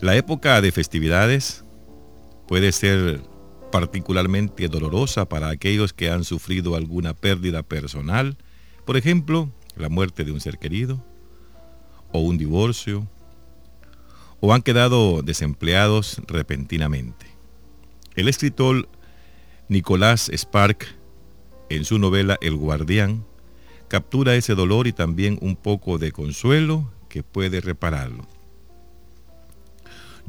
La época de festividades puede ser particularmente dolorosa para aquellos que han sufrido alguna pérdida personal, por ejemplo, la muerte de un ser querido, o un divorcio, o han quedado desempleados repentinamente. El escritor Nicolás Spark, en su novela El Guardián, captura ese dolor y también un poco de consuelo que puede repararlo.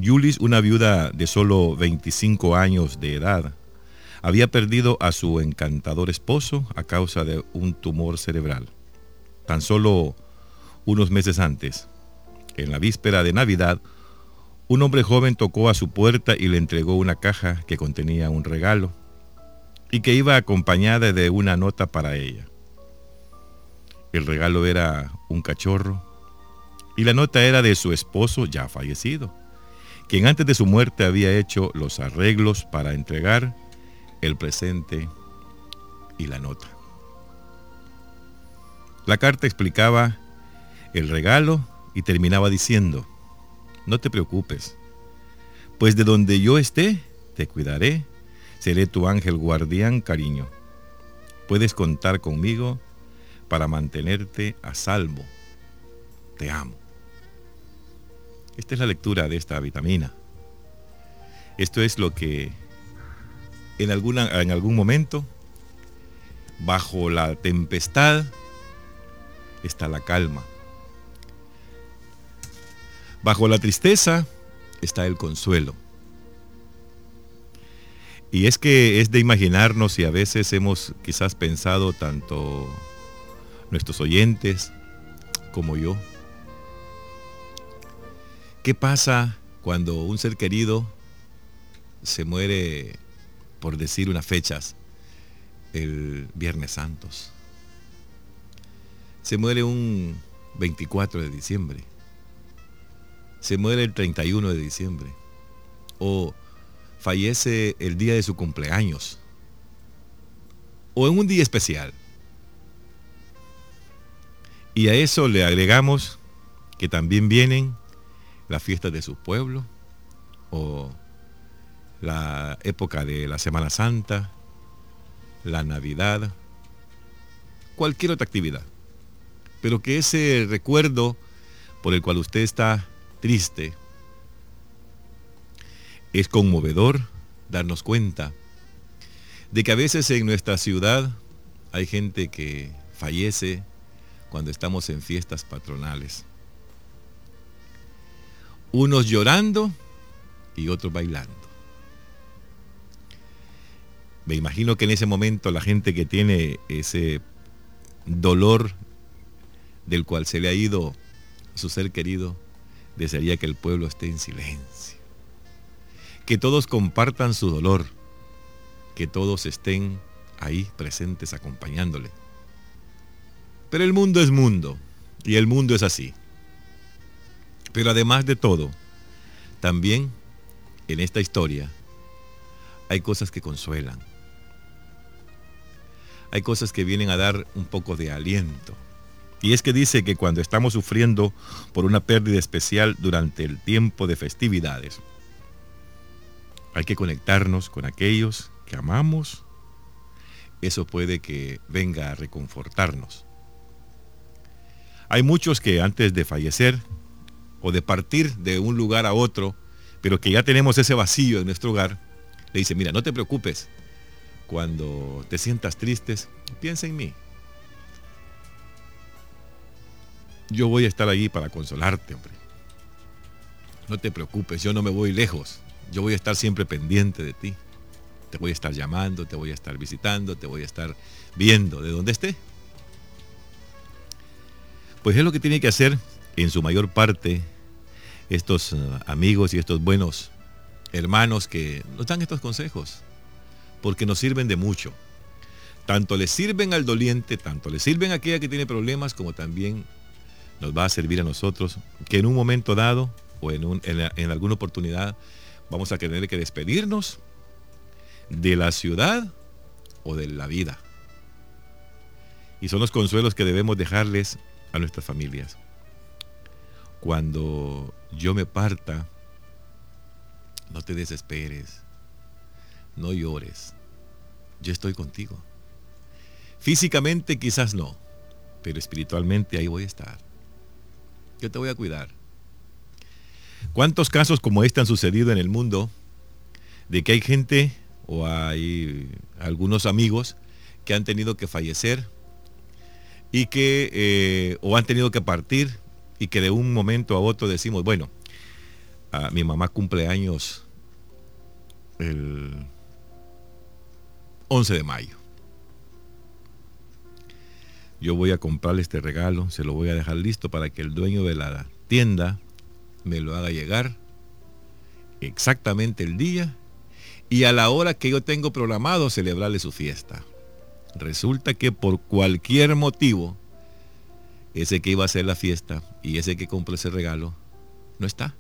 Julis, una viuda de solo 25 años de edad, había perdido a su encantador esposo a causa de un tumor cerebral. Tan solo unos meses antes, en la víspera de Navidad, un hombre joven tocó a su puerta y le entregó una caja que contenía un regalo y que iba acompañada de una nota para ella. El regalo era un cachorro y la nota era de su esposo ya fallecido, quien antes de su muerte había hecho los arreglos para entregar el presente y la nota. La carta explicaba el regalo y terminaba diciendo, no te preocupes, pues de donde yo esté, te cuidaré, seré tu ángel guardián, cariño. Puedes contar conmigo para mantenerte a salvo. Te amo. Esta es la lectura de esta vitamina. Esto es lo que en, alguna, en algún momento, bajo la tempestad, está la calma. Bajo la tristeza está el consuelo. Y es que es de imaginarnos y a veces hemos quizás pensado tanto nuestros oyentes como yo. ¿Qué pasa cuando un ser querido se muere, por decir unas fechas, el Viernes Santos? Se muere un 24 de diciembre se muere el 31 de diciembre o fallece el día de su cumpleaños o en un día especial. Y a eso le agregamos que también vienen las fiestas de su pueblo o la época de la Semana Santa, la Navidad, cualquier otra actividad. Pero que ese recuerdo por el cual usted está triste. Es conmovedor darnos cuenta de que a veces en nuestra ciudad hay gente que fallece cuando estamos en fiestas patronales. Unos llorando y otros bailando. Me imagino que en ese momento la gente que tiene ese dolor del cual se le ha ido su ser querido, desearía que el pueblo esté en silencio. Que todos compartan su dolor. Que todos estén ahí presentes acompañándole. Pero el mundo es mundo. Y el mundo es así. Pero además de todo, también en esta historia hay cosas que consuelan. Hay cosas que vienen a dar un poco de aliento y es que dice que cuando estamos sufriendo por una pérdida especial durante el tiempo de festividades, hay que conectarnos con aquellos que amamos. Eso puede que venga a reconfortarnos. Hay muchos que antes de fallecer o de partir de un lugar a otro, pero que ya tenemos ese vacío en nuestro hogar, le dice, mira, no te preocupes. Cuando te sientas tristes, piensa en mí. yo voy a estar allí para consolarte, hombre. No te preocupes, yo no me voy lejos. Yo voy a estar siempre pendiente de ti. Te voy a estar llamando, te voy a estar visitando, te voy a estar viendo de donde esté. Pues es lo que tiene que hacer en su mayor parte estos eh, amigos y estos buenos hermanos que nos dan estos consejos, porque nos sirven de mucho. Tanto le sirven al doliente, tanto le sirven a aquella que tiene problemas, como también nos va a servir a nosotros, que en un momento dado o en, en, alguna oportunidad vamos a tener que despedirnos de la ciudad o de la vida. Y son los consuelos que debemos dejarles a nuestras familias. Cuando yo me parta, No te desesperes. No llores. Yo estoy contigo. Físicamente quizás no, pero espiritualmente ahí voy a estar. Yo te voy a cuidar. ¿Cuántos casos como este han sucedido en el mundo de que hay gente o hay algunos amigos que han tenido que fallecer y que eh, o han tenido que partir y que de un momento a otro decimos, bueno, a mi mamá cumple años el 11 de mayo. Yo voy a comprarle este regalo, se lo voy a dejar listo para que el dueño de la tienda me lo haga llegar exactamente el día y a la hora que yo tengo programado celebrarle su fiesta. Resulta que por cualquier motivo, ese que iba a hacer la fiesta y ese que compró ese regalo, no está.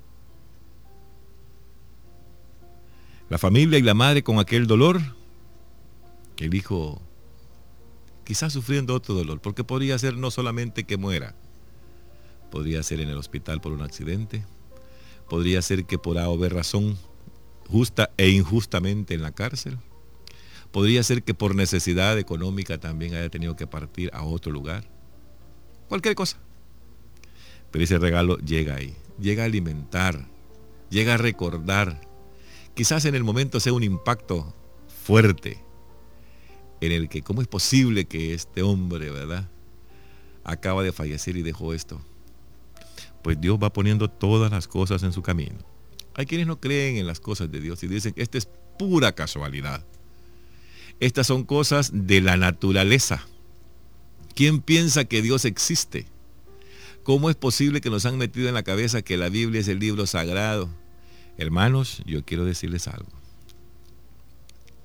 La familia y la madre con aquel dolor, el hijo quizás sufriendo otro dolor, porque podría ser no solamente que muera, podría ser en el hospital por un accidente, podría ser que por A o B razón, justa e injustamente en la cárcel, podría ser que por necesidad económica también haya tenido que partir a otro lugar, cualquier cosa. Pero ese regalo llega ahí, llega a alimentar, llega a recordar. Quizás en el momento sea un impacto fuerte, en el que, ¿cómo es posible que este hombre, verdad, acaba de fallecer y dejó esto? Pues Dios va poniendo todas las cosas en su camino. Hay quienes no creen en las cosas de Dios y dicen, esta es pura casualidad. Estas son cosas de la naturaleza. ¿Quién piensa que Dios existe? ¿Cómo es posible que nos han metido en la cabeza que la Biblia es el libro sagrado? Hermanos, yo quiero decirles algo.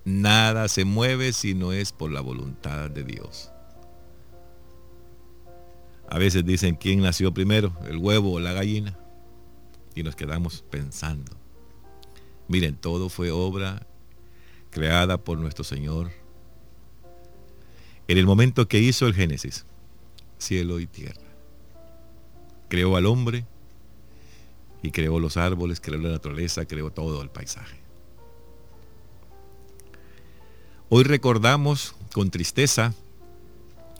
Nada se mueve si no es por la voluntad de Dios. A veces dicen quién nació primero, el huevo o la gallina. Y nos quedamos pensando. Miren, todo fue obra creada por nuestro Señor. En el momento que hizo el Génesis, cielo y tierra. Creó al hombre y creó los árboles, creó la naturaleza, creó todo el paisaje. Hoy recordamos con tristeza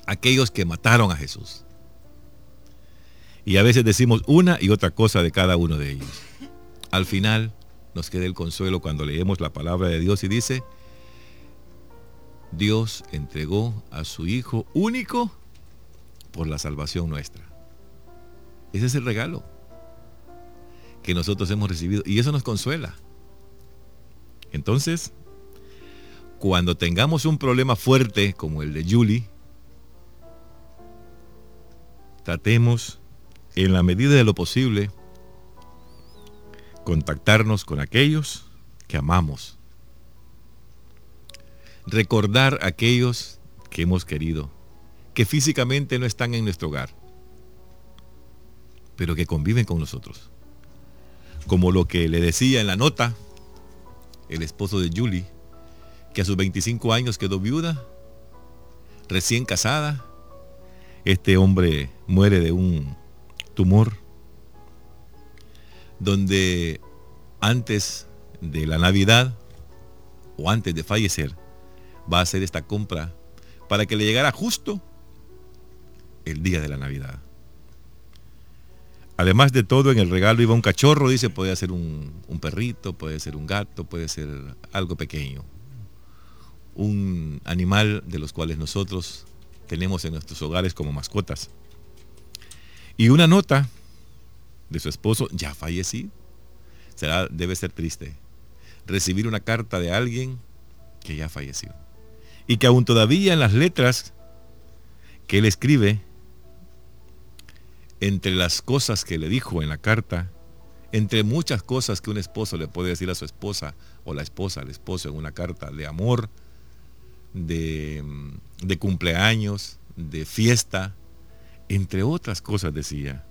aquellos que mataron a Jesús. Y a veces decimos una y otra cosa de cada uno de ellos. Al final nos queda el consuelo cuando leemos la palabra de Dios y dice, Dios entregó a su Hijo único por la salvación nuestra. Ese es el regalo que nosotros hemos recibido y eso nos consuela. Entonces, cuando tengamos un problema fuerte como el de Julie, tratemos en la medida de lo posible contactarnos con aquellos que amamos. Recordar a aquellos que hemos querido, que físicamente no están en nuestro hogar, pero que conviven con nosotros. Como lo que le decía en la nota el esposo de Julie, que a sus 25 años quedó viuda, recién casada. Este hombre muere de un tumor, donde antes de la Navidad o antes de fallecer, va a hacer esta compra para que le llegara justo el día de la Navidad. Además de todo, en el regalo iba un cachorro, dice, puede ser un, perrito, puede ser un gato, puede ser algo pequeño un animal de los cuales nosotros tenemos en nuestros hogares como mascotas. Y una nota de su esposo ya fallecido. Será, debe ser triste. Recibir una carta de alguien que ya falleció. Y que aún todavía en las letras que él escribe, entre las cosas que le dijo en la carta, entre muchas cosas que un esposo le puede decir a su esposa o la esposa al esposo en una carta de amor, de, cumpleaños, de fiesta, entre otras cosas decía,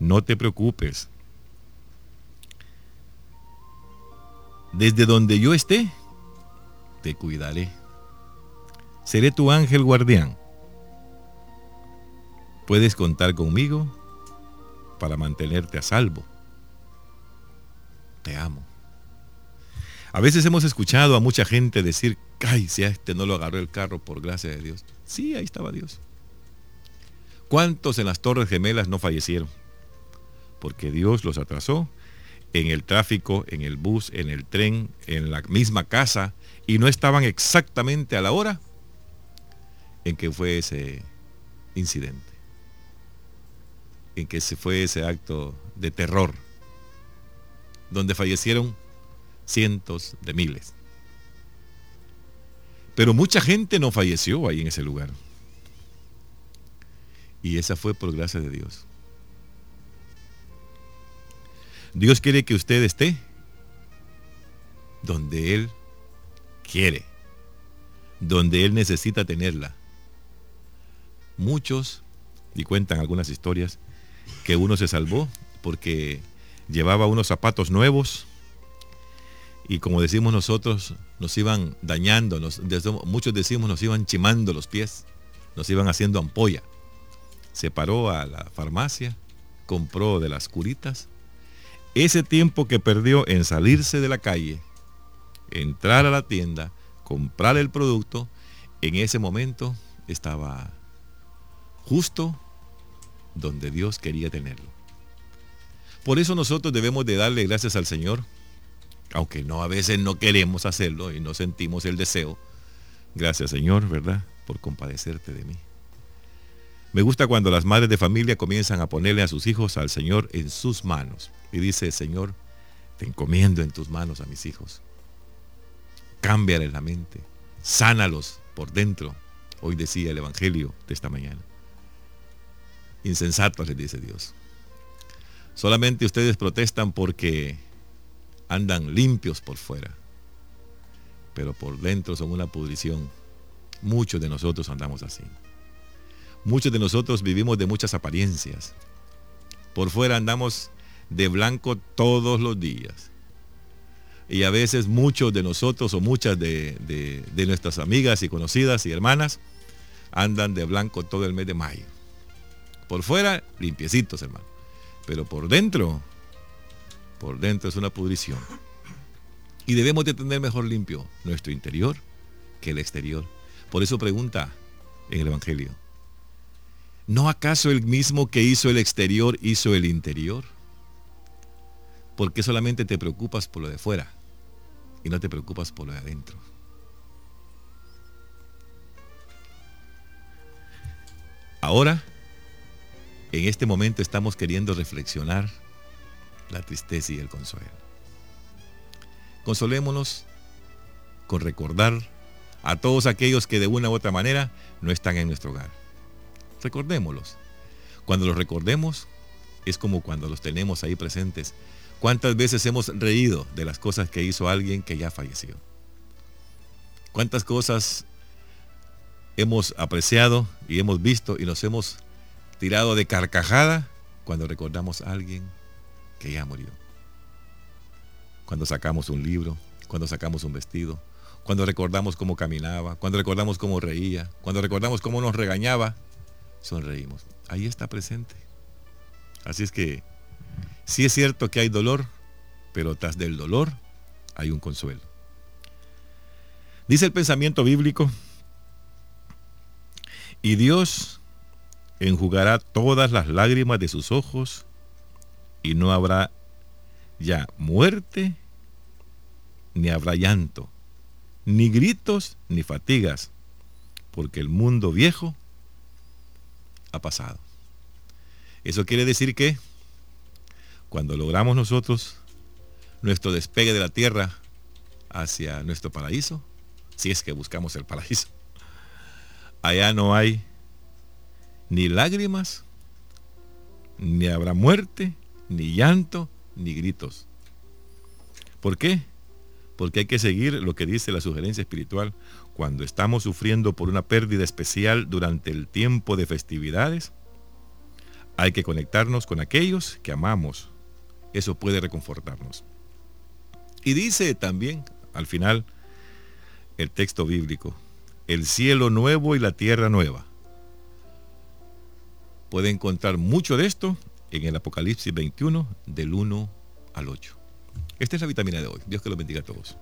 no te preocupes. Desde donde yo esté, te cuidaré. Seré tu ángel guardián. Puedes contar conmigo para mantenerte a salvo. Te amo. A veces hemos escuchado a mucha gente decir, ay, si a este no lo agarró el carro por gracia de Dios. Sí, ahí estaba Dios. ¿Cuántos en las Torres Gemelas no fallecieron? Porque Dios los atrasó en el tráfico, en el bus, en el tren, en la misma casa, y no estaban exactamente a la hora en que fue ese incidente, en que se fue ese acto de terror, donde fallecieron cientos de miles. Pero mucha gente no falleció ahí en ese lugar. Y esa fue por gracia de Dios. Dios quiere que usted esté donde Él quiere, donde Él necesita tenerla. Muchos, y cuentan algunas historias, que uno se salvó porque llevaba unos zapatos nuevos y como decimos nosotros, nos iban dañando, muchos decimos nos iban chimando los pies, nos iban haciendo ampolla. Se paró a la farmacia, compró de las curitas. Ese tiempo que perdió en salirse de la calle, entrar a la tienda, comprar el producto, en ese momento estaba justo donde Dios quería tenerlo. Por eso nosotros debemos de darle gracias al Señor aunque no a veces no queremos hacerlo y no sentimos el deseo. Gracias Señor, ¿verdad? Por compadecerte de mí. Me gusta cuando las madres de familia comienzan a ponerle a sus hijos al Señor en sus manos. Y dice, Señor, te encomiendo en tus manos a mis hijos. Cámbiales la mente, sánalos por dentro. Hoy decía el Evangelio de esta mañana. Insensatos les dice Dios. Solamente ustedes protestan porque andan limpios por fuera, pero por dentro son una pudrición. Muchos de nosotros andamos así. Muchos de nosotros vivimos de muchas apariencias. Por fuera andamos de blanco todos los días. Y a veces muchos de nosotros o muchas de, nuestras amigas y conocidas y hermanas andan de blanco todo el mes de mayo. Por fuera, limpiecitos, hermano. Pero por dentro, por dentro es una pudrición. Y debemos de tener mejor limpio nuestro interior que el exterior. Por eso pregunta en el Evangelio, ¿no acaso el mismo que hizo el exterior hizo el interior? ¿Por qué solamente te preocupas por lo de fuera y no te preocupas por lo de adentro? Ahora, en este momento estamos queriendo reflexionar la tristeza y el consuelo. Consolémonos con recordar a todos aquellos que de una u otra manera no están en nuestro hogar. Recordémoslos. Cuando los recordemos, es como cuando los tenemos ahí presentes. ¿Cuántas veces hemos reído de las cosas que hizo alguien que ya falleció? ¿Cuántas cosas hemos apreciado y hemos visto y nos hemos tirado de carcajada cuando recordamos a alguien que ya murió. Cuando sacamos un libro, cuando sacamos un vestido, cuando recordamos cómo caminaba, cuando recordamos cómo reía, cuando recordamos cómo nos regañaba, sonreímos. Ahí está presente. Así es que sí es cierto que hay dolor, pero tras del dolor hay un consuelo. Dice el pensamiento bíblico, y Dios enjugará todas las lágrimas de sus ojos y no habrá ya muerte, ni habrá llanto, ni gritos, ni fatigas, porque el mundo viejo ha pasado. Eso quiere decir que cuando logramos nosotros nuestro despegue de la tierra hacia nuestro paraíso, si es que buscamos el paraíso, allá no hay ni lágrimas, ni habrá muerte, ni llanto, ni gritos. ¿Por qué? Porque hay que seguir lo que dice la sugerencia espiritual. Cuando estamos sufriendo por una pérdida especial durante el tiempo de festividades, hay que conectarnos con aquellos que amamos. Eso puede reconfortarnos. Y dice también, al final, el texto bíblico, el cielo nuevo y la tierra nueva. Puede encontrar mucho de esto en el Apocalipsis 21 del 1 al 8. Esta es la vitamina de hoy. Dios que los bendiga a todos.